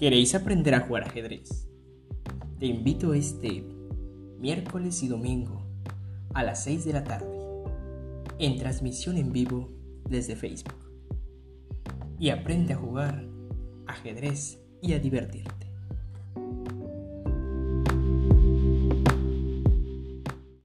¿Queréis aprender a jugar ajedrez? Te invito este miércoles y domingo a las 6 de la tarde en transmisión en vivo desde Facebook. Y aprende a jugar ajedrez y a divertirte.